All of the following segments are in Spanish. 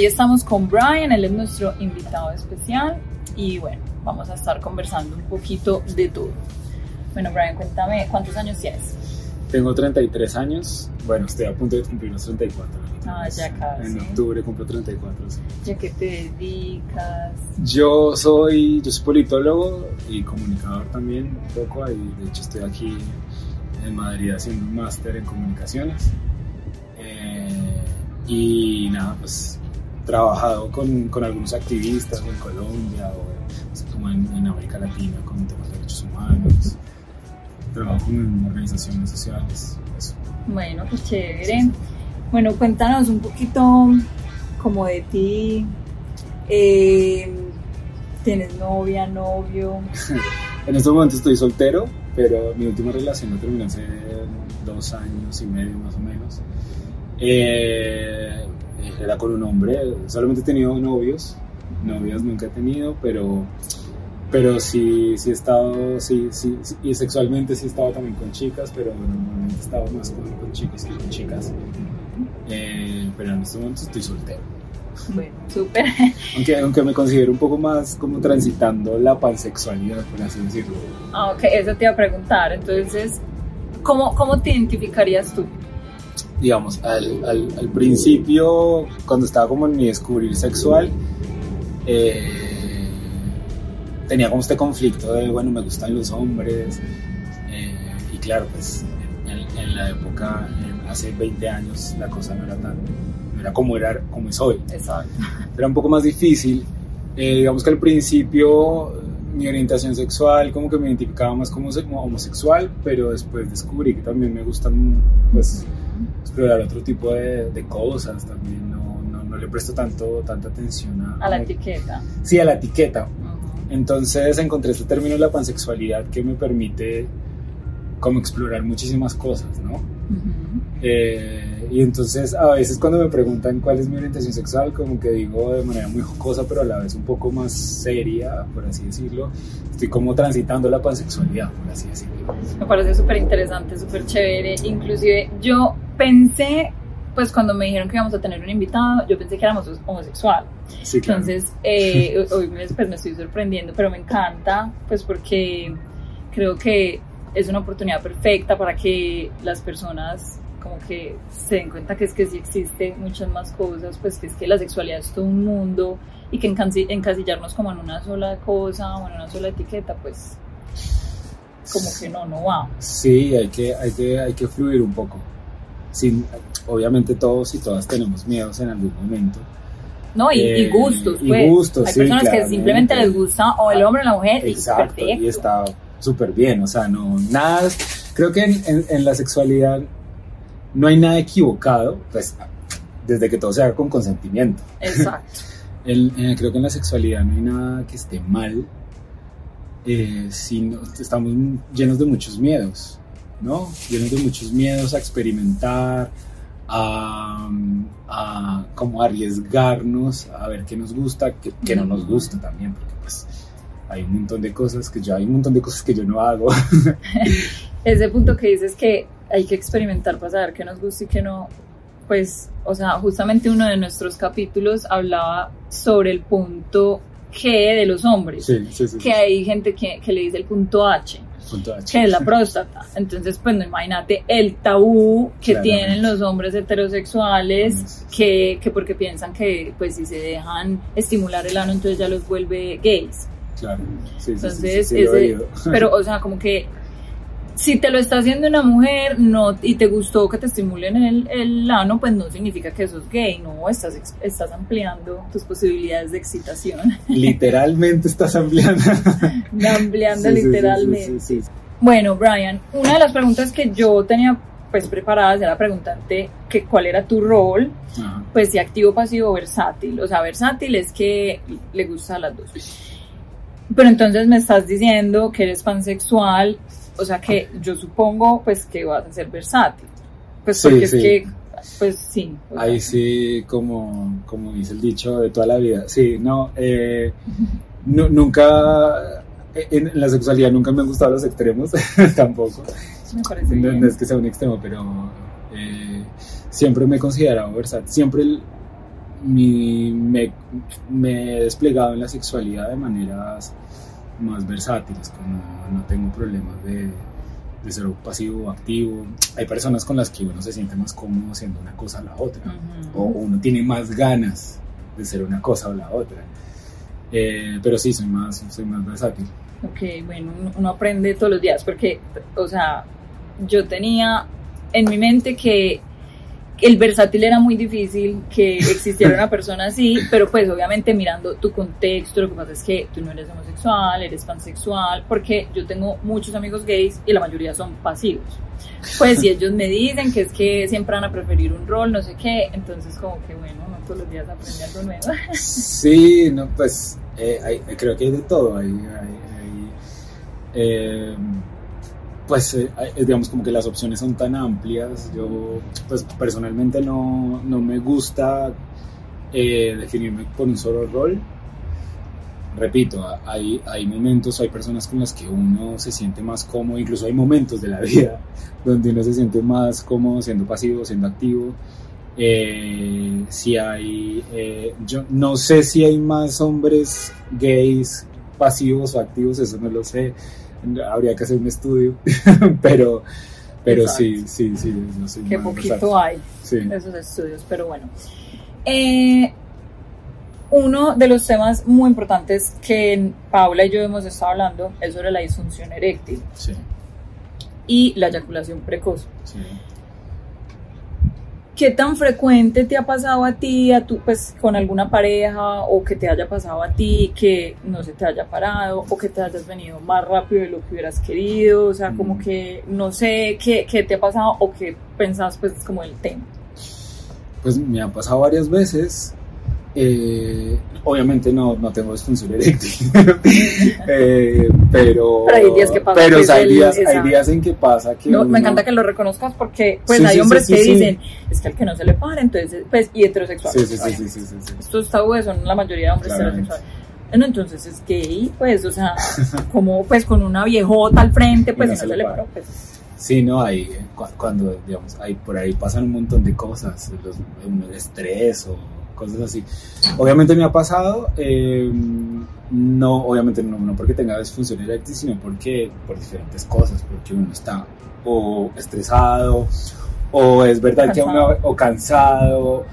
hoy estamos con Brian, él es nuestro invitado especial y bueno, vamos a estar conversando un poquito de todo. Bueno, Brian, cuéntame, ¿cuántos años tienes? Tengo 33 años, bueno, estoy a punto de cumplir los 34. Ah, ya casi. En octubre cumplo 34, sí. ¿Ya qué te dedicas? Yo soy, yo soy politólogo y comunicador también, un poco, ahí de hecho estoy aquí en Madrid haciendo un máster en comunicaciones. Eh, y nada, pues trabajado con, con algunos activistas en Colombia o como en, en, América Latina con temas de derechos humanos. Trabajo en organizaciones sociales. Eso. Bueno, pues chévere. Bueno, cuéntanos un poquito como de ti. Eh, ¿Tienes novia, novio? en este momento estoy soltero, pero mi última relación la terminé hace dos años y medio más o menos. Eh, era con un hombre, solamente he tenido novios, novias nunca he tenido, pero, pero sí, sí he estado, sí, sí, sí, y sexualmente sí he estado también con chicas, pero normalmente he estado más con, con chicos que con chicas. Eh, pero en este momento estoy soltero. Bueno, súper. Aunque, aunque me considero un poco más como transitando la pansexualidad, por así decirlo. Ah, ok, eso te iba a preguntar. Entonces, ¿cómo, cómo te identificarías tú? Digamos, al, al, al, principio, cuando estaba como en mi descubrir sexual, eh, tenía como este conflicto de, bueno, me gustan los hombres, eh, y claro, pues en, en la época, en, hace 20 años, la cosa no era tan, no era como, era, como es hoy. Exacto. Era un poco más difícil. Eh, digamos que al principio mi orientación sexual como que me identificaba más como, como homosexual, pero después descubrí que también me gustan pues explorar otro tipo de, de cosas, también no, no, no, le presto tanto, tanta atención a... A la etiqueta. Sí, a la etiqueta. Entonces encontré este término de la pansexualidad que me permite como explorar muchísimas cosas, ¿no? Eh, y entonces a veces cuando me preguntan cuál es mi orientación sexual, como que digo de manera muy jocosa, pero a la vez un poco más seria, por así decirlo, estoy como transitando la pansexualidad, por así decirlo. Me parece súper interesante, súper chévere. Inclusive yo pensé, pues cuando me dijeron que íbamos a tener un invitado, yo pensé que éramos homosexual. Sí, claro. Entonces, eh, hoy me, pues, me estoy sorprendiendo, pero me encanta, pues porque creo que es una oportunidad perfecta para que las personas como que se den cuenta que es que sí existe muchas más cosas, pues que es que la sexualidad es todo un mundo y que encasillarnos como en una sola cosa o en una sola etiqueta, pues como que no, no va. Sí, hay que, hay que, hay que fluir un poco. Sin, obviamente todos y todas tenemos miedos en algún momento. No, y, Eh, y gustos, y pues. gustos, Hay sí, personas que claramente. simplemente les gusta o el hombre o la mujer Exacto, y perfecto. y está súper bien, o sea, no, nada, creo que en, en- en la sexualidad no hay nada equivocado, pues desde que todo se haga con consentimiento. Exacto. El- eh, creo que en la sexualidad no hay nada que esté mal, eh, sino estamos llenos de muchos miedos, ¿no? Llenos de muchos miedos a experimentar, a, a como arriesgarnos, a ver qué nos gusta, qué, qué no nos gusta también, porque pues hay un montón de cosas que yo, hay un montón de cosas que yo no hago. Ese punto que dices que hay que experimentar para saber qué nos gusta y qué no, pues, o sea, justamente uno de nuestros capítulos hablaba sobre el punto G de los hombres, sí, sí, sí. que hay gente que, que le dice el punto H, Punto H. que es la próstata. Entonces, pues, no imagínate el tabú que Claramente. tienen los hombres heterosexuales, que, que porque piensan que, pues, si se dejan estimular el ano, entonces ya los vuelve gays. Claro, sí, sí, sí, sí, Entonces, ese- pero, o sea, como que si te lo está haciendo una mujer no y te gustó que te estimulen el, el ano, pues no significa que sos gay, no, estás, estás ampliando tus posibilidades de excitación, Literalmente estás ampliando. ampliando Sí, literalmente. sí, sí, sí. Bueno, Brian, una de las preguntas que yo tenía pues preparadas era preguntarte que cuál era tu rol, Ajá. pues de activo, pasivo, versátil. O sea, versátil es que le gusta a las dos. Pero entonces me estás diciendo que eres pansexual, o sea que yo supongo pues que vas a ser versátil. Pues Sí, porque sí. es que, pues sí. o sea, Ahí sí, como, como dice el dicho de toda la vida. Sí, no, eh, nu- nunca, en, en la sexualidad nunca me han gustado los extremos, tampoco. Me parece No, bien. no es que sea un extremo, pero eh, siempre me he considerado versátil. Siempre el- mi, me, me he desplegado en la sexualidad de maneras más versátiles, como no tengo problemas de, de ser pasivo o activo. Hay personas con las que uno se siente más cómodo haciendo una cosa o la otra, o uno tiene más ganas de ser una cosa o la otra. Eh, pero sí, soy más, soy más versátil. Ok, bueno, uno aprende todos los días porque, o sea, yo tenía en mi mente que el versátil era muy difícil, que existiera una persona así, pero pues obviamente mirando tu contexto, lo que pasa es que tú no eres homosexual, eres pansexual, porque yo tengo muchos amigos gays y la mayoría son pasivos. Pues si ellos me dicen que es que siempre van a preferir un rol, no sé qué, entonces como que bueno, no todos los días aprende algo nuevo. Sí, no, pues eh, hay- creo que hay de todo. Hay, hay- hay, eh, pues eh, hay- digamos como que las opciones son tan amplias. Yo pues personalmente no, no me gusta eh, definirme por un solo rol. Repito, hay, hay momentos, hay personas con las que uno se siente más cómodo, incluso hay momentos de la vida donde uno se siente más cómodo siendo pasivo, siendo activo. Eh, si hay, eh, yo no sé si hay más hombres gays pasivos o activos, eso no lo sé, habría que hacer un estudio, pero, pero sí, Exacto. sí, sí, no sé, Qué poquito hay. Sí. de esos estudios, pero bueno. Eh, uno de los temas muy importantes que Paula y yo hemos estado hablando es sobre la disfunción eréctil Sí, y la eyaculación precoz. sí. ¿Qué tan frecuente te ha pasado a ti, a tu, pues, con alguna pareja, o que te haya pasado a ti, que no se te haya parado, o que te hayas venido más rápido de lo que hubieras querido? O sea, como Mm. que no sé qué, qué te ha pasado o qué pensás, pues, como el tema. Pues me ha pasado varias veces. Eh, obviamente no, no tengo disfunción eréctil, Eh, pero, Pero hay días que pasa pero hay, el- días, hay días en que pasa que No, uno- me encanta que lo reconozcas porque pues Sí, hay sí, hombres sí, que dicen es que al que no se le para entonces pues y heterosexual. Sí, sí, sí, sí, estos tabúes son la mayoría de hombres Claramente. heterosexuales. Bueno, entonces es gay pues o sea como pues con una viejota al frente pues Y no si no se le le paró pues. Sí, no, hay, cu- cuando, digamos, hay, por ahí pasan un montón de cosas, los, un estrés o cosas así. Obviamente me ha pasado, eh, no, obviamente no, no porque tenga disfunción eréctil, sino porque, por diferentes cosas, porque uno está o estresado, o es verdad que a uno, o cansado,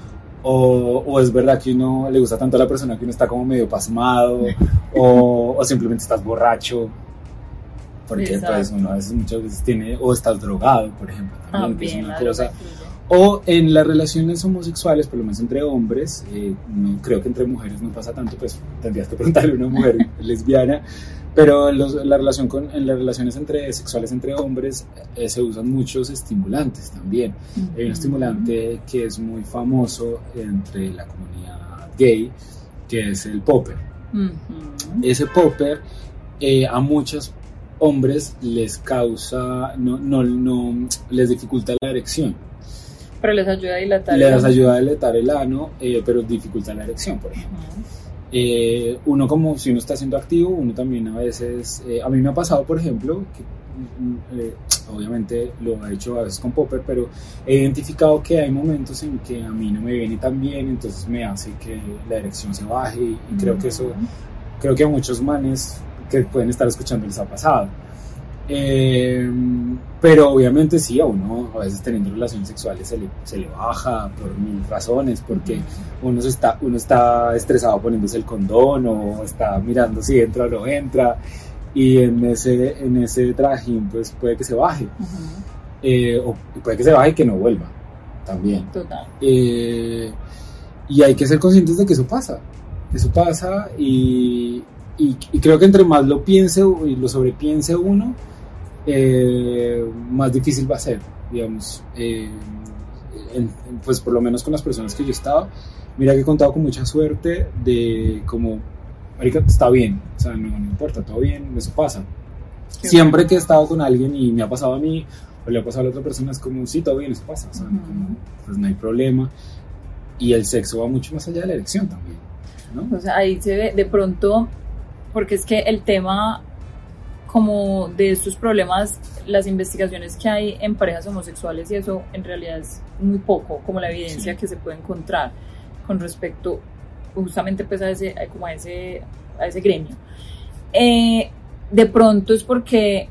o, o es verdad que uno le gusta tanto a la persona que uno está como medio pasmado, o, o simplemente estás borracho. Porque Exacto. pues uno a veces muchas veces tiene, o estás drogado, por ejemplo, también, que es una cosa. O en las relaciones homosexuales, por lo menos entre hombres, eh, no, creo que entre mujeres no pasa tanto, pues tendrías que preguntarle a una mujer lesbiana, pero en, los- la relación con, en las relaciones entre sexuales entre hombres eh, se usan muchos estimulantes también. Hay un estimulante que es muy famoso entre la comunidad gay, que es el popper. Ujú. Ese popper eh, a muchos hombres les causa, no, no, no, les dificulta la erección. Pero les ayuda a dilatar Les el- ayuda a dilatar el ano, eh, pero dificulta la erección, por ejemplo. Ujú. Eh, uno como si uno está siendo activo, uno también a veces, eh, a mí me ha pasado, por ejemplo, que mm, eh, obviamente lo he hecho a veces con Popper, pero he identificado que hay momentos en que a mí no me viene tan bien, entonces me hace que la erección se baje y, y creo que eso, creo que a muchos manes que pueden estar escuchando les ha pasado. Eh, pero obviamente sí, a uno a veces teniendo relaciones sexuales se le, se le baja por mil razones, porque uno, se está, uno está estresado poniéndose el condón o está mirando si entra o no entra y en ese, en ese trajín pues puede que se baje. Eh, o puede que se baje y que no vuelva también. total. Eh, y hay que ser conscientes de que eso pasa, eso pasa y, y, y creo que entre más lo piense y lo sobrepiense uno, eh, más difícil va a ser, digamos, eh, en- pues por lo menos con las personas que yo estaba, mira que he contado con mucha suerte de como, marica, está bien, o sea, no, no importa, todo bien, eso pasa. Siempre que he estado con alguien y me ha pasado a mí, o le ha pasado a la otra persona, es como, sí, todo bien, eso pasa, o sea, Ujú. como, pues no hay problema. Y el sexo va mucho más allá de la erección también, ¿no? O sea, ahí se ve de pronto, porque es que el tema como de estos problemas, las investigaciones que hay en parejas homosexuales y eso en realidad es muy poco, como la evidencia Sí. que se puede encontrar. con respecto justamente pues a ese, como a ese, a ese gremio. Eh, de pronto es porque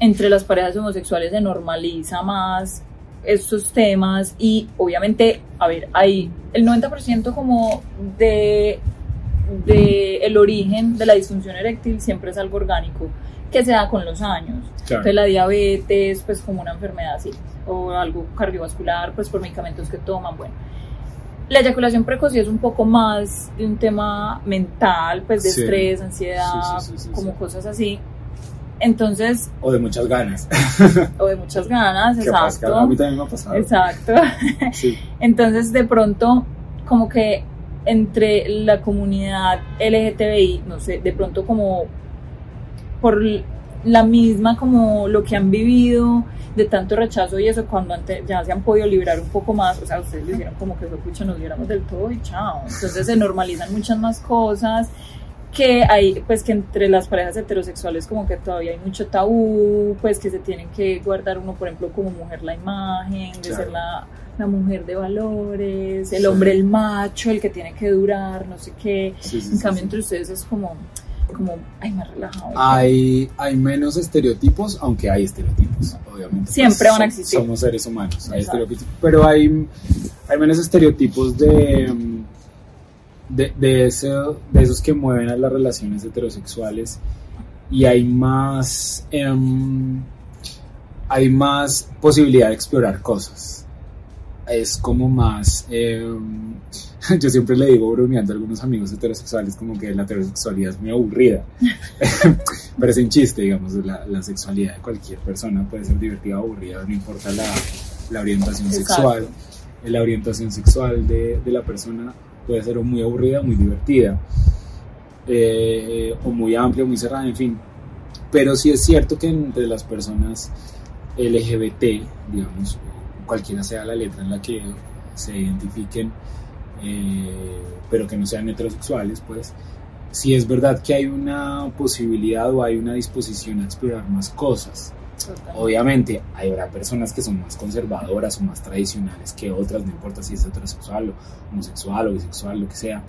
entre las parejas homosexuales se normaliza más estos temas y obviamente, a ver, hay el 90% como de, de el origen de la disfunción eréctil siempre es algo orgánico que se da con los años. Entonces la diabetes, pues como una enfermedad así, o algo cardiovascular, pues por medicamentos que toman, bueno. La eyaculación precoz es un poco más de un tema mental, pues de estrés, ansiedad, como cosas así. Entonces. O de muchas ganas. o de muchas ganas, exacto. A mí también me ha pasado. Exacto. Entonces, de pronto, como que entre la comunidad LGTBI, no sé, de pronto como por la misma como lo que han vivido de tanto rechazo y eso cuando ya se han podido liberar un poco más, o sea, ustedes dijeron como que fue pucha, nos libramos del todo y chao. Entonces se normalizan muchas más cosas que hay, pues que entre las parejas heterosexuales como que todavía hay mucho tabú, pues que se tienen que guardar uno, por ejemplo, como mujer la imagen, de ser la, la, mujer de valores, el hombre el macho, el que tiene que durar, no sé qué. en cambio entre ustedes es como como, ay, más relajado. Hay, hay menos estereotipos, aunque hay estereotipos, obviamente. Siempre van a existir. Somos seres humanos, hay estereotipos, pero hay, hay menos estereotipos de, de, de, de esos que mueven a las relaciones heterosexuales y hay más, em, hay más posibilidad de explorar cosas. Es como más... Em, yo siempre le digo bromeando a algunos amigos heterosexuales como que la heterosexualidad es muy aburrida. Pero es un chiste, digamos, la, la, sexualidad de cualquier persona puede ser divertida o aburrida, no importa la, la orientación sexual. La orientación sexual de, de, la persona puede ser muy aburrida muy divertida, eh, o muy amplia muy cerrada, en fin. Pero sí es cierto que entre las personas LGBT, digamos, cualquiera sea la letra en la que se identifiquen, eh, pero que no sean heterosexuales, pues si es verdad que hay una posibilidad o hay una disposición a explorar más cosas. Obviamente, habrá personas que son más conservadoras o más tradicionales que otras, no importa si es heterosexual o homosexual o bisexual, lo que sea.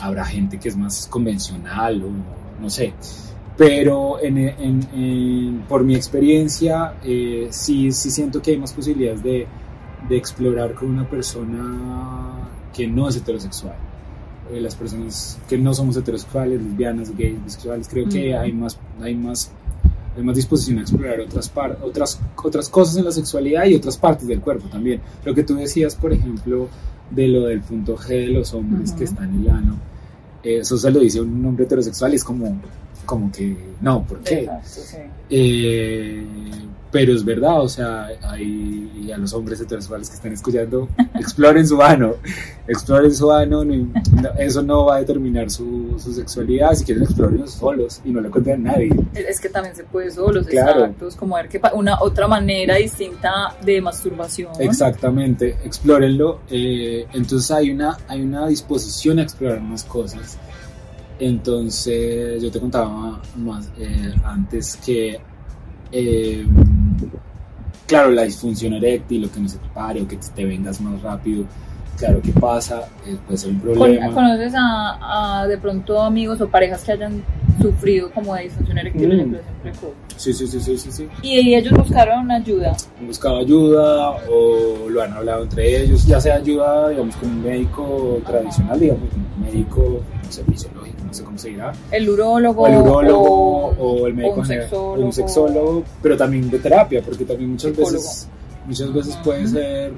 Habrá gente que es más convencional o no sé. Pero en, por mi experiencia, eh, sí, sí siento que hay más posibilidades de, de explorar con una persona que no es heterosexual. Eh, las personas que no somos heterosexuales, lesbianas, gays, bisexuales, creo que hay más, hay más hay más disposición a explorar otras, otras, otras cosas en la sexualidad y otras partes del cuerpo también. Lo que tú decías, por ejemplo, de lo del punto G de los hombres que están en el ano, eso se lo dice un hombre heterosexual y es como, como que, no, ¿por qué? Eh, pero es verdad, o sea, hay a los hombres heterosexuales que están escuchando, exploren su ano, exploren su ano, eso no va a determinar su, su sexualidad, si quieren explorenlo solos y no le cuenten a nadie. Es que también se puede solos, claro. es como ver que una otra manera distinta de masturbación. Exactamente, explórenlo, eh, entonces hay una, hay una disposición a explorar más cosas. Entonces, yo te contaba más eh, antes que eh, claro, la disfunción eréctil, lo que no se te pare o que te vengas más rápido, claro que pasa, eh, puede ser un problema. ¿Conoces a, de pronto amigos o parejas que hayan sufrido como de disfunción eréctil mm. Sí, sí, sí, sí, sí, ¿Y ellos buscaron ayuda? Han buscado ayuda o lo han hablado entre ellos, ya sea ayuda, digamos, con un médico tradicional, digamos, un médico, sé, fisiológico, no sé cómo se dirá. El urólogo. O el urólogo o, el médico un sexólogo. un sexólogo, pero también de terapia, porque también muchas veces muchas veces puede ser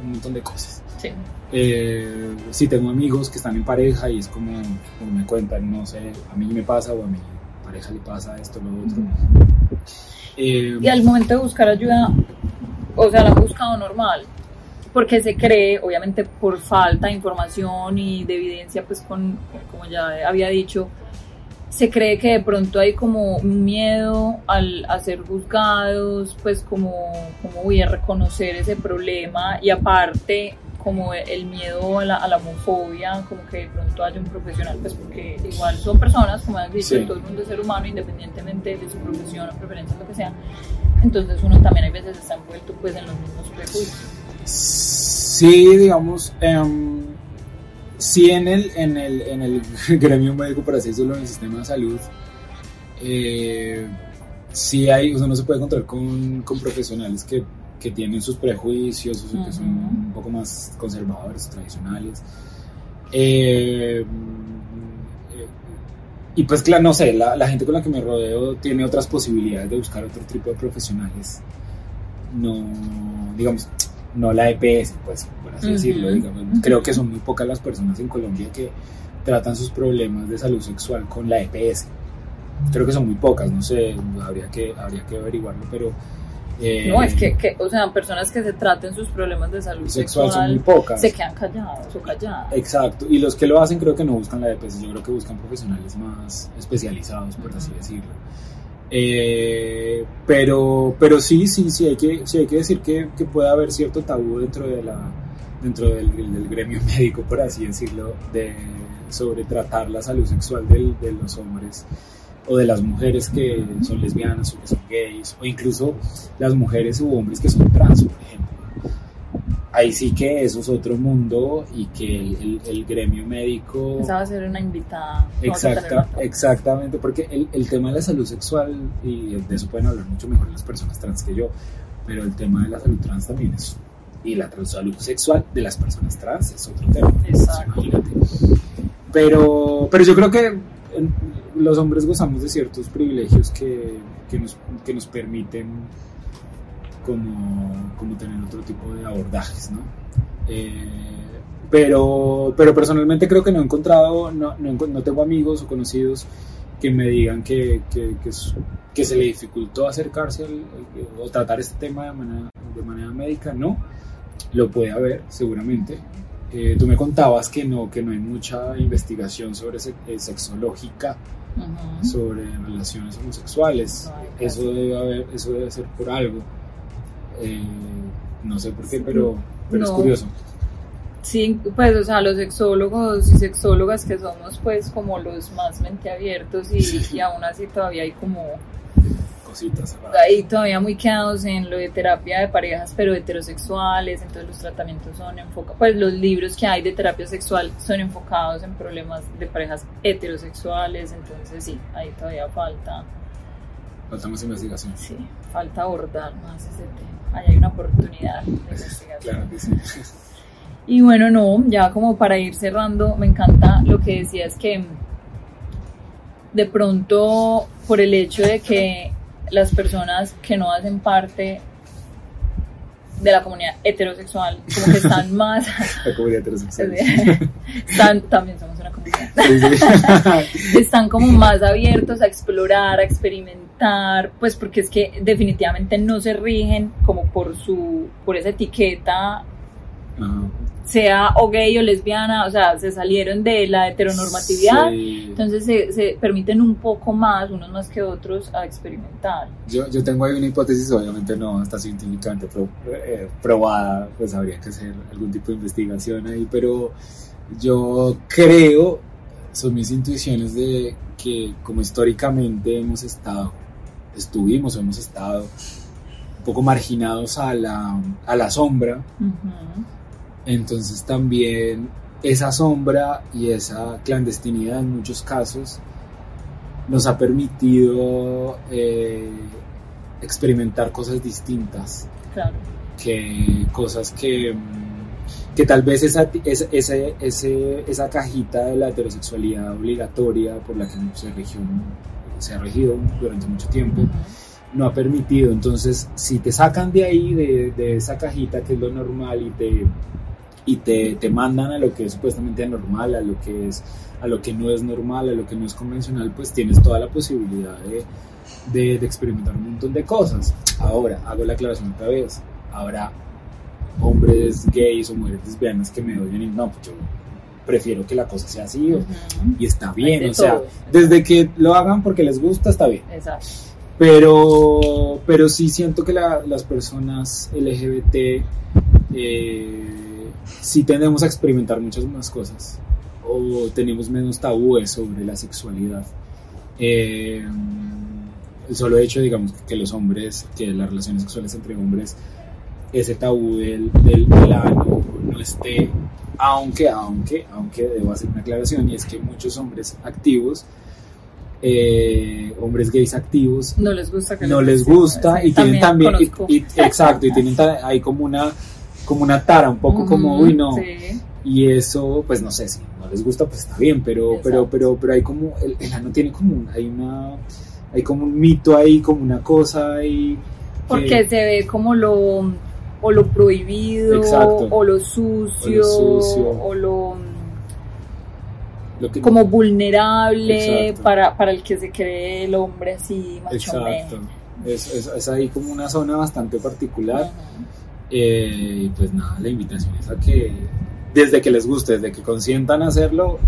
un montón de cosas. Sí. Eh, sí, tengo amigos que están en pareja y es como, como, me cuentan, no sé, a mí me pasa o a mi pareja le pasa esto, lo otro. Eh, y al momento de buscar ayuda, o sea, la han buscado normal, porque se cree, obviamente por falta de información y de evidencia, pues con, como ya había dicho, se cree que de pronto hay como un miedo al a ser juzgados, pues como, como voy a reconocer ese problema y aparte como el miedo a la, a la, homofobia, como que de pronto haya un profesional, pues porque igual son personas, como has dicho, todo el mundo es ser humano, independientemente de su profesión o preferencia, lo que sea. Entonces uno también hay veces está envuelto pues en los mismos prejuicios. Sí, digamos, em, sí en el, en el, en el gremio médico, por así decirlo, en el sistema de salud, eh, sí hay, o sea, no se puede contar con, con profesionales que, que, tienen sus prejuicios, o que son un poco más conservadores, tradicionales. Eh, y pues claro, no sé, la, la, gente con la que me rodeo tiene otras posibilidades de buscar otro tipo de profesionales. No, digamos, no la EPS, pues, por así decirlo. Digamos. Creo que son muy pocas las personas en Colombia que tratan sus problemas de salud sexual con la EPS. Creo que son muy pocas, no sé, habría que, habría que averiguarlo, pero eh, no, es que, que, o sea, personas que se traten sus problemas de salud sexual, son muy pocas. se quedan callados o calladas. Exacto, y los que lo hacen creo que no buscan la EPS, yo creo que buscan profesionales más especializados, por así decirlo. Eh, pero, pero sí, sí, sí hay que, sí hay que decir que, que puede haber cierto tabú dentro, de la, dentro del, gremio médico, por así decirlo, de, sobre tratar la salud sexual del, de los hombres o de las mujeres que son lesbianas o que son gays, o incluso las mujeres u hombres que son trans, por ejemplo. Ahí sí que eso es otro mundo y que el, el, gremio médico... Esa va a ser una invitada. Exacta, exactamente, porque el, el, tema de la salud sexual, y de eso pueden hablar mucho mejor las personas trans que yo, pero el tema de la salud trans también es... Y la salud sexual de las personas trans es otro tema. Exacto. Pero, pero yo creo que los hombres gozamos de ciertos privilegios que, que, nos, que nos permiten como, como, tener otro tipo de abordajes, ¿no? Eh, pero, pero personalmente creo que no he encontrado, no, no, no tengo amigos o conocidos que me digan que, que, que, se le dificultó acercarse al, o tratar este tema de manera, de manera médica, no, lo puede haber seguramente, eh, tú me contabas que no, que no hay mucha investigación sobre eh, sexológica, sobre relaciones homosexuales. eso, debe haber, eso debe ser por algo. Eh, no sé por qué, pero, pero es curioso. Sí, pues, o sea, los sexólogos y sexólogas que somos, pues, como los más mente abiertos y, y aún así todavía hay como Ahí todavía muy quedados en lo de terapia de parejas, pero heterosexuales, entonces los tratamientos son enfocados, pues los libros que hay de terapia sexual son enfocados en problemas de parejas heterosexuales, entonces sí, ahí todavía falta. Falta más investigación. Sí, falta abordar más ese tema. Ahí hay una oportunidad de investigación. Claro que sí. Y bueno, no, ya como para ir cerrando, me encanta lo que decías que de pronto por el hecho de que las personas que no hacen parte de la comunidad heterosexual, como que están más... La comunidad heterosexual. están, también somos una comunidad. están como más abiertos a explorar, a experimentar, pues porque es que definitivamente no se rigen como por su, por esa etiqueta sea o gay o lesbiana, o sea, se salieron de la heteronormatividad, entonces se, se, permiten un poco más, unos más que otros, a experimentar. Yo, yo tengo ahí una hipótesis, obviamente no está científicamente eh, probada, pues habría que hacer algún tipo de investigación ahí, pero yo creo, son mis intuiciones de que como históricamente hemos estado, estuvimos o hemos estado un poco marginados a la, a la sombra, entonces también esa sombra y esa clandestinidad en muchos casos nos ha permitido eh, experimentar cosas distintas. Claro. Que cosas que, que tal vez esa, esa, esa cajita de la heterosexualidad obligatoria por la que se, regió, se ha regido durante mucho tiempo no ha permitido. Entonces, si te sacan de ahí, de, de esa cajita que es lo normal y te y te, te, mandan a lo que es supuestamente normal, a lo que es a lo que no es normal, a lo que no es convencional, pues tienes toda la posibilidad de, de, de experimentar un montón de cosas. Ahora, hago la aclaración otra vez, habrá hombres gays o mujeres lesbianas que me oyen y no, pues yo prefiero que la cosa sea así y está bien, o sea, desde que lo hagan porque les gusta está bien. Exacto. Pero, pero sí siento que la, las personas LGBT eh, si tendemos a experimentar muchas más cosas o tenemos menos tabúes sobre la sexualidad. Eh, el solo hecho, digamos, que los hombres, que las relaciones sexuales entre hombres, ese tabú del, del, ano uno esté, aunque, aunque, aunque debo hacer una aclaración, y es que muchos hombres activos, eh, hombres gays activos, no les gusta, que no les gusta y tienen también, y, exacto, y tienen ahí como una, como una tara, un poco como, uy, no. Y eso, pues no sé, si no les gusta, pues está bien, pero, pero, pero, pero hay como, el, el ano tiene como, hay una, hay como un mito ahí, como una cosa ahí. Porque se ve como lo, o lo prohibido, o lo sucio, o lo, como vulnerable para, para el que se cree el hombre así macho Exacto. Es, es, ahí como una zona bastante particular. Eh, y pues nada, la invitación es a que desde que les guste, desde que consientan hacerlo,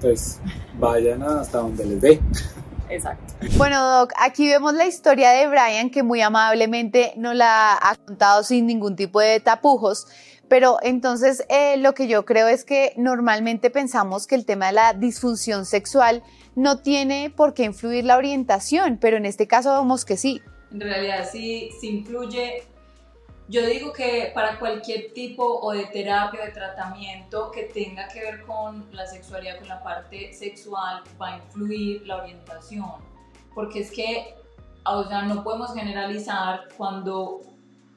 pues vayan hasta donde les dé. Exacto. Bueno, Doc, aquí vemos la historia de Brian que muy amablemente nos la ha contado sin ningún tipo de tapujos. Pero entonces eh, lo que yo creo es que normalmente pensamos que el tema de la disfunción sexual no tiene por qué influir la orientación, pero en este caso vemos que sí. En realidad sí, sí influye yo digo que para cualquier tipo o de terapia o de tratamiento que tenga que ver con la sexualidad, con la parte sexual, va a influir la orientación. Porque es que, o sea, no podemos generalizar cuando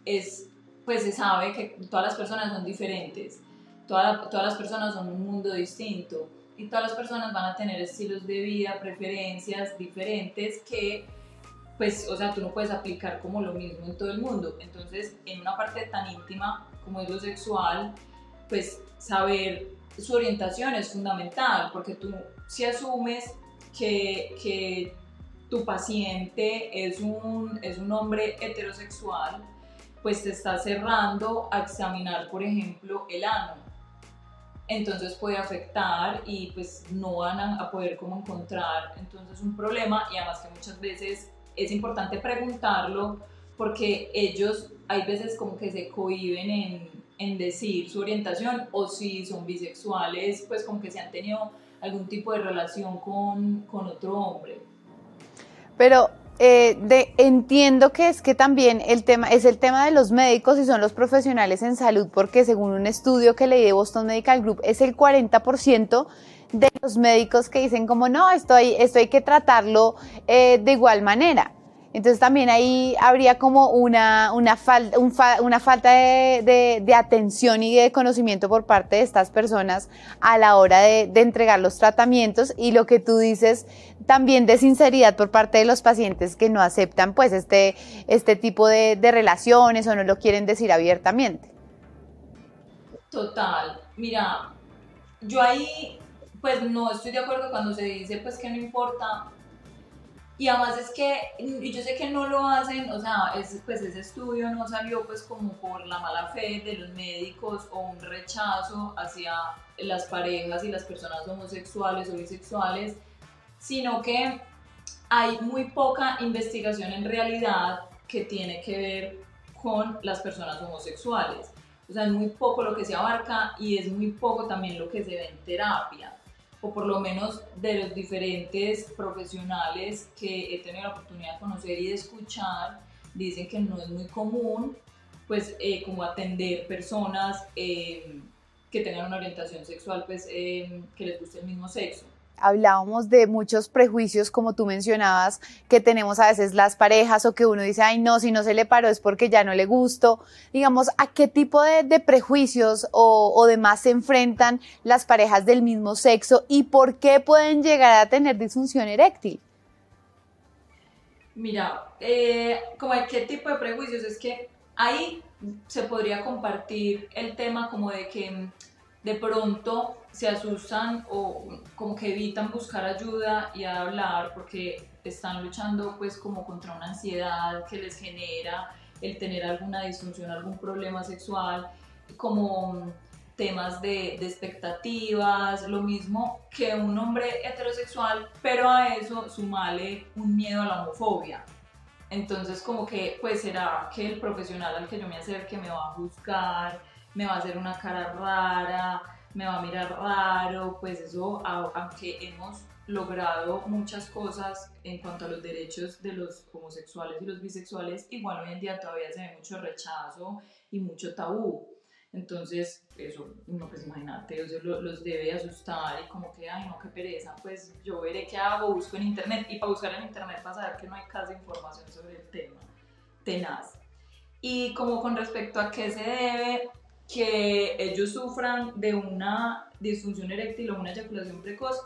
es, pues se sabe que todas las personas son diferentes. todas todas las personas son un mundo distinto. Y todas las personas van a tener estilos de vida, preferencias diferentes que pues, o sea, tú no puedes aplicar como lo mismo en todo el mundo. Entonces, en una parte tan íntima como es lo sexual, pues saber su orientación es fundamental, porque tú si asumes que, que tu paciente es un, es un hombre heterosexual, pues te está cerrando a examinar, por ejemplo, el ano. Entonces puede afectar y pues no van a poder como encontrar entonces un problema y además que muchas veces es importante preguntarlo porque ellos hay veces como que se cohiben en, en, decir su orientación o si son bisexuales, pues como que se han tenido algún tipo de relación con, con otro hombre. Pero eh, de, entiendo que es que también el tema es el tema de los médicos y son los profesionales en salud, porque según un estudio que leí de Boston Medical Group, es el 40% de los médicos que dicen como no, esto hay, esto hay que tratarlo eh, de igual manera. Entonces también ahí habría como una, una, una falta de, de, atención y de conocimiento por parte de estas personas a la hora de, de, entregar los tratamientos y lo que tú dices también de sinceridad por parte de los pacientes que no aceptan pues este, este tipo de, de relaciones o no lo quieren decir abiertamente. Total, mira, yo ahí pues no estoy de acuerdo cuando se dice pues que no importa y además es que, yo sé que no lo hacen, o sea, pues ese estudio no salió pues como por la mala fe de los médicos o un rechazo hacia las parejas y las personas homosexuales o bisexuales, sino que hay muy poca investigación en realidad que tiene que ver con las personas homosexuales. O sea, es muy poco lo que se abarca y es muy poco también lo que se ve en terapia o por lo menos de los diferentes profesionales que he tenido la oportunidad de conocer y de escuchar, dicen que no es muy común, pues eh, como atender personas eh, que tengan una orientación sexual, pues eh, que les guste el mismo sexo hablábamos de muchos prejuicios, como tú mencionabas, que tenemos a veces las parejas o que uno dice, ay, no, si no se le paró es porque ya no le gustó. Digamos, ¿a qué tipo de, prejuicios o, demás se enfrentan las parejas del mismo sexo y por qué pueden llegar a tener disfunción eréctil? Mira, eh, como qué tipo de prejuicios, es que ahí se podría compartir el tema como de que de pronto se asustan o como que evitan buscar ayuda y hablar porque están luchando pues como contra una ansiedad que les genera el tener alguna disfunción, algún problema sexual, como temas de, de, expectativas, lo mismo que un hombre heterosexual, pero a eso sumale un miedo a la homofobia. Entonces como que pues será que el profesional al que yo me acerque me va a juzgar, me va a hacer una cara rara, me va a mirar raro, pues eso, aunque hemos logrado muchas cosas en cuanto a los derechos de los homosexuales y los bisexuales, igual hoy en día todavía se ve mucho rechazo y mucho tabú. Entonces, eso, no, pues imagínate, eso los debe asustar y como que, ay, no, qué pereza, pues yo veré qué hago, busco en internet y para buscar en internet para saber que no hay casi información sobre el tema, tenaz. Y como con respecto a qué se debe que ellos sufran de una disfunción eréctil o una eyaculación precoz,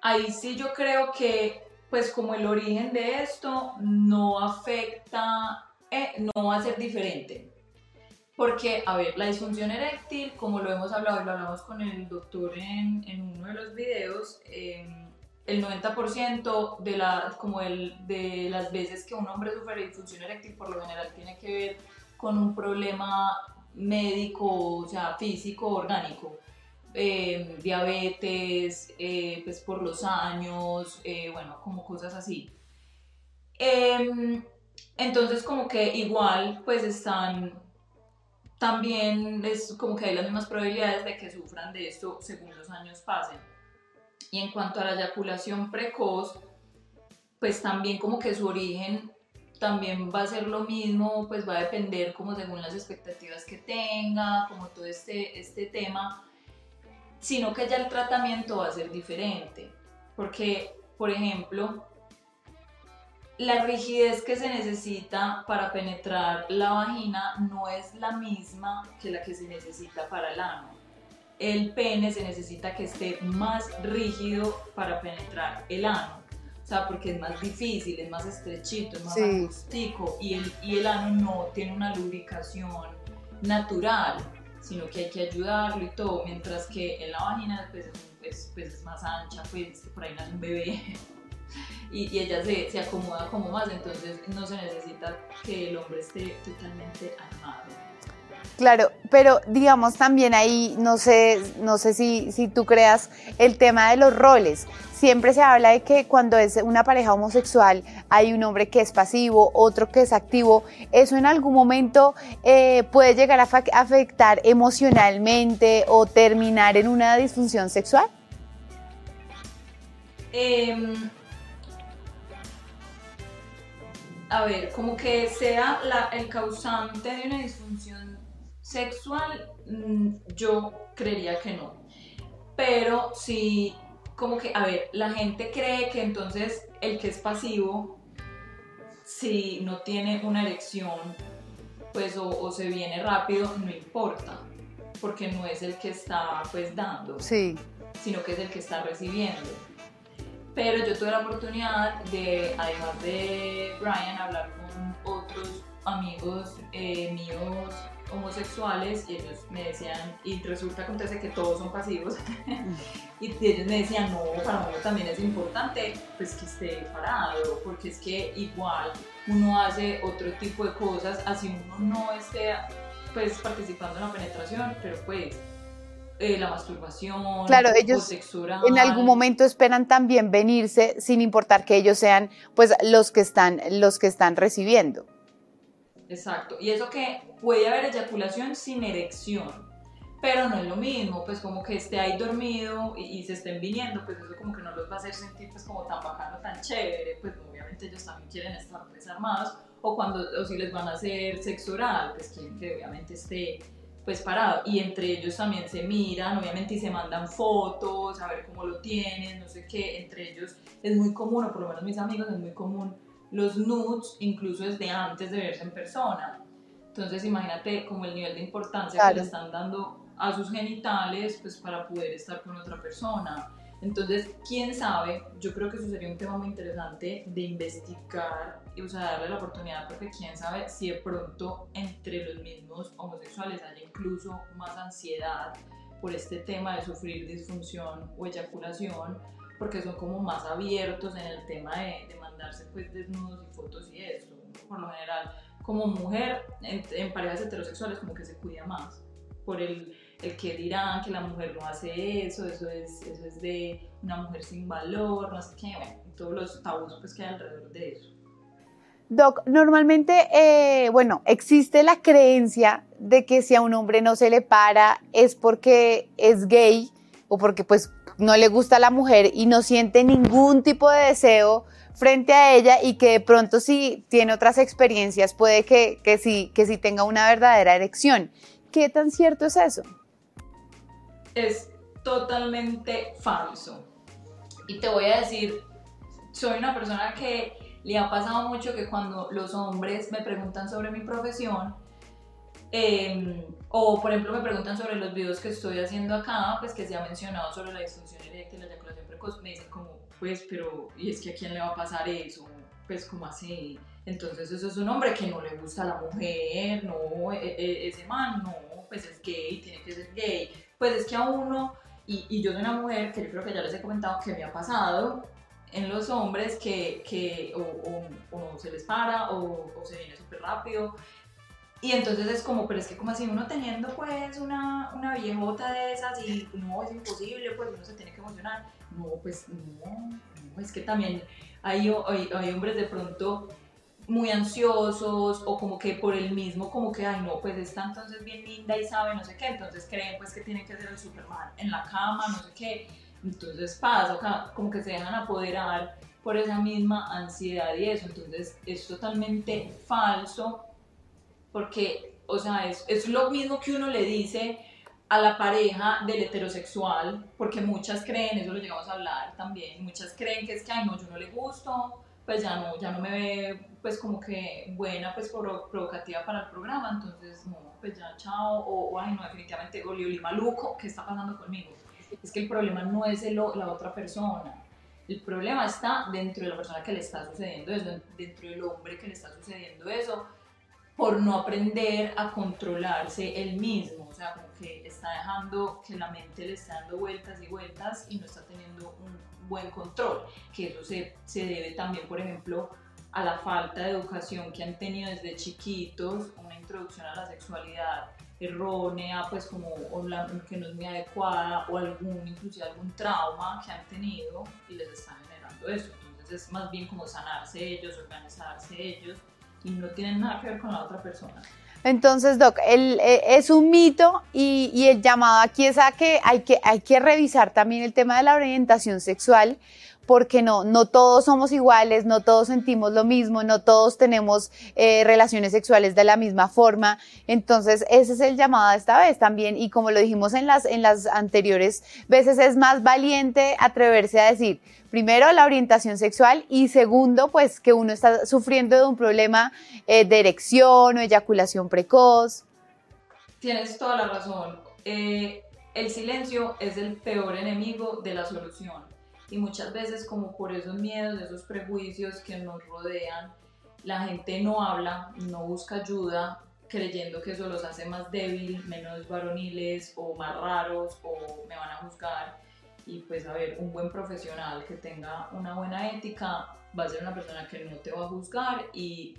ahí sí yo creo que pues como el origen de esto no afecta, eh, no va a ser diferente. Porque, a ver, la disfunción eréctil, como lo hemos hablado y lo hablamos con el doctor en, uno de los videos, em, el 90% de, la, como el, de las veces que un hombre sufre disfunción eréctil por lo general tiene que ver con un problema médico, o sea, físico, orgánico. Em, diabetes, eh, pues por los años, eh, bueno, como cosas así. Em, entonces como que igual pues están también es como que hay las mismas probabilidades de que sufran de esto según los años pasen. Y en cuanto a la eyaculación precoz, pues también como que su origen también va a ser lo mismo, pues va a depender como según las expectativas que tenga, como todo este, este tema, sino que ya el tratamiento va a ser diferente. Porque, por ejemplo, la rigidez que se necesita para penetrar la vagina no es la misma que la que se necesita para el ano. El pene se necesita que esté más rígido para penetrar el ano. O sea, porque es más difícil, es más estrechito, es más sí. y el, y el ano no tiene una lubricación natural, sino que hay que ayudarlo y todo, mientras que en la vagina pues, pues, pues es más ancha, pues por ahí nace un bebé. y, ella se, se, acomoda como más, entonces no se necesita que el hombre esté totalmente armado. Claro, pero digamos también ahí, no sé, no sé si, si tú creas el tema de los roles. Siempre se habla de que cuando es una pareja homosexual hay un hombre que es pasivo, otro que es activo. ¿Eso en algún momento eh, puede llegar a afectar emocionalmente o terminar en una disfunción sexual? Eh, a ver, como que sea el causante de una disfunción sexual, mm, yo creería que no. Pero sí, como que, a ver, la gente cree que entonces el que es pasivo, si no tiene una erección, pues o, se viene rápido, no importa, porque no es el que está pues dando, sí. sino que es el que está recibiendo pero yo tuve la oportunidad de, además de Brian, hablar con otros amigos eh, míos homosexuales y ellos me decían, y resulta acontece que todos son pasivos, y ellos me decían, no, para uno también es importante pues que esté parado, porque es que igual uno hace otro tipo de cosas, así uno no esté pues participando en la penetración, pero pues eh, la masturbación, claro, ellos en algún momento esperan también venirse sin importar que ellos sean pues los que están los que están recibiendo. Exacto, y eso que puede haber eyaculación sin erección, pero no es lo mismo, pues como que esté ahí dormido y, se estén viniendo, pues eso como que no los va a hacer sentir pues como tan bacano, tan chévere, pues obviamente ellos también quieren estar desarmados, o cuando, o si les van a hacer sexo oral, pues quieren que obviamente esté pues parado. Y entre ellos también se miran obviamente y se mandan fotos a ver cómo lo tienen no sé qué entre ellos es muy común o por lo menos mis amigos es muy común los nudes incluso desde antes de verse en persona. Entonces imagínate como el nivel de importancia que le están dando a sus genitales pues para poder estar con otra persona. Entonces, quién sabe, yo creo que eso sería un tema muy interesante de investigar y o sea, darle la oportunidad porque quién sabe si de pronto entre los mismos homosexuales haya incluso más ansiedad por este tema de sufrir disfunción o eyaculación porque son como más abiertos en el tema de, de mandarse pues desnudos y fotos y esto. Por lo general, como mujer en, en parejas heterosexuales como que se cuida más por el el que dirán que la mujer no hace eso, eso es, eso es de una mujer sin valor, no sé qué, bueno, todos los tabús pues que hay alrededor de eso. Doc, normalmente, eh, bueno, existe la creencia de que si a un hombre no se le para es porque es gay o porque pues no le gusta a la mujer y no siente ningún tipo de deseo frente a ella y que de pronto si tiene otras experiencias puede que, que, sí, que sí tenga una verdadera erección. ¿Qué tan cierto es eso? Es totalmente falso. Y te voy a decir, soy una persona que le ha pasado mucho que cuando los hombres me preguntan sobre mi profesión, em, o por ejemplo me preguntan sobre los videos que estoy haciendo acá, pues que se ha mencionado sobre la disfunción eréctil y la eyaculación precoz, me dicen como, pues, pero, ¿y es que a quién le va a pasar eso? Pues, como así? Entonces, eso es un hombre que no le gusta a la mujer, no, e, e, ese man, no, pues es gay, tiene que ser gay. Pues es que a uno, y, y yo soy una mujer que yo creo que ya les he comentado que me ha pasado, en los hombres que, que o, o, se les para o, o se viene súper rápido. Y entonces es como, pero es que como así uno teniendo pues una, una viejota de esas y no, es imposible, pues uno se tiene que emocionar. No, pues no, no es que también hay, hay, hay, hombres de pronto muy ansiosos o como que por el mismo, como que, ay no, pues está entonces bien linda y sabe no sé qué, entonces creen pues que tiene que ser el Superman en la cama, no sé qué entonces pasa, como que se dejan apoderar por esa misma ansiedad y eso. Entonces es totalmente falso porque, o sea, es, es lo mismo que uno le dice a la pareja del heterosexual, porque muchas creen, eso lo llegamos a hablar también, muchas creen que es que, ay, no, yo no le gusto, pues ya no, ya no me ve, pues como que buena, pues provocativa para el programa, entonces, no, pues ya, chao, o, ay, no, definitivamente, Oli, maluco, ¿qué está pasando conmigo? es que el problema no es el, la otra persona. El problema está dentro de la persona que le está sucediendo eso, dentro del hombre que le está sucediendo eso, por no aprender a controlarse él mismo. O sea, como que está dejando que la mente le está dando vueltas y vueltas y no está teniendo un buen control. Que eso se, se debe también, por ejemplo, a la falta de educación que han tenido desde chiquitos, una introducción a la sexualidad errónea, pues como o la, que no es muy adecuada o algún, inclusive algún trauma que han tenido y les está generando eso. Entonces es más bien como sanarse ellos, organizarse ellos y no tienen nada que ver con la otra persona. Entonces, Doc, el, eh, es un mito y, y, el llamado aquí es a que hay, que hay que revisar también el tema de la orientación sexual, porque no, no todos somos iguales, no todos sentimos lo mismo, no todos tenemos eh, relaciones sexuales de la misma forma. Entonces, ese es el llamado esta vez también. Y como lo dijimos en las, en las anteriores veces, es más valiente atreverse a decir, primero, la orientación sexual y segundo, pues que uno está sufriendo de un problema eh, de erección o eyaculación precoz. Tienes toda la razón. Eh, el silencio es el peor enemigo de la solución y muchas veces como por esos miedos, esos prejuicios que nos rodean, la gente no habla, no busca ayuda, creyendo que eso los hace más débiles, menos varoniles o más raros o me van a juzgar. Y pues a ver, un buen profesional que tenga una buena ética va a ser una persona que no te va a juzgar y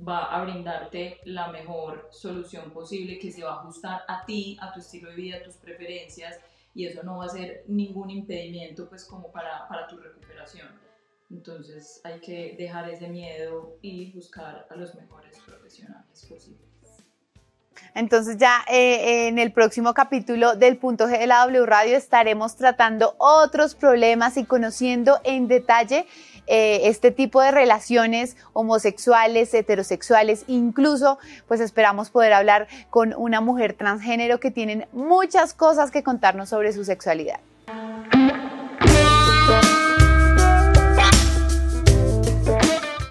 va a brindarte la mejor solución posible que se va a ajustar a ti, a tu estilo de vida, a tus preferencias y eso no va a ser ningún impedimento pues como para, para tu recuperación. Entonces hay que dejar ese miedo y buscar a los mejores profesionales posibles. Entonces ya eh, en el próximo capítulo del punto G de la W Radio estaremos tratando otros problemas y conociendo en detalle eh, este tipo de relaciones homosexuales, heterosexuales, incluso pues esperamos poder hablar con una mujer transgénero que tienen muchas cosas que contarnos sobre su sexualidad.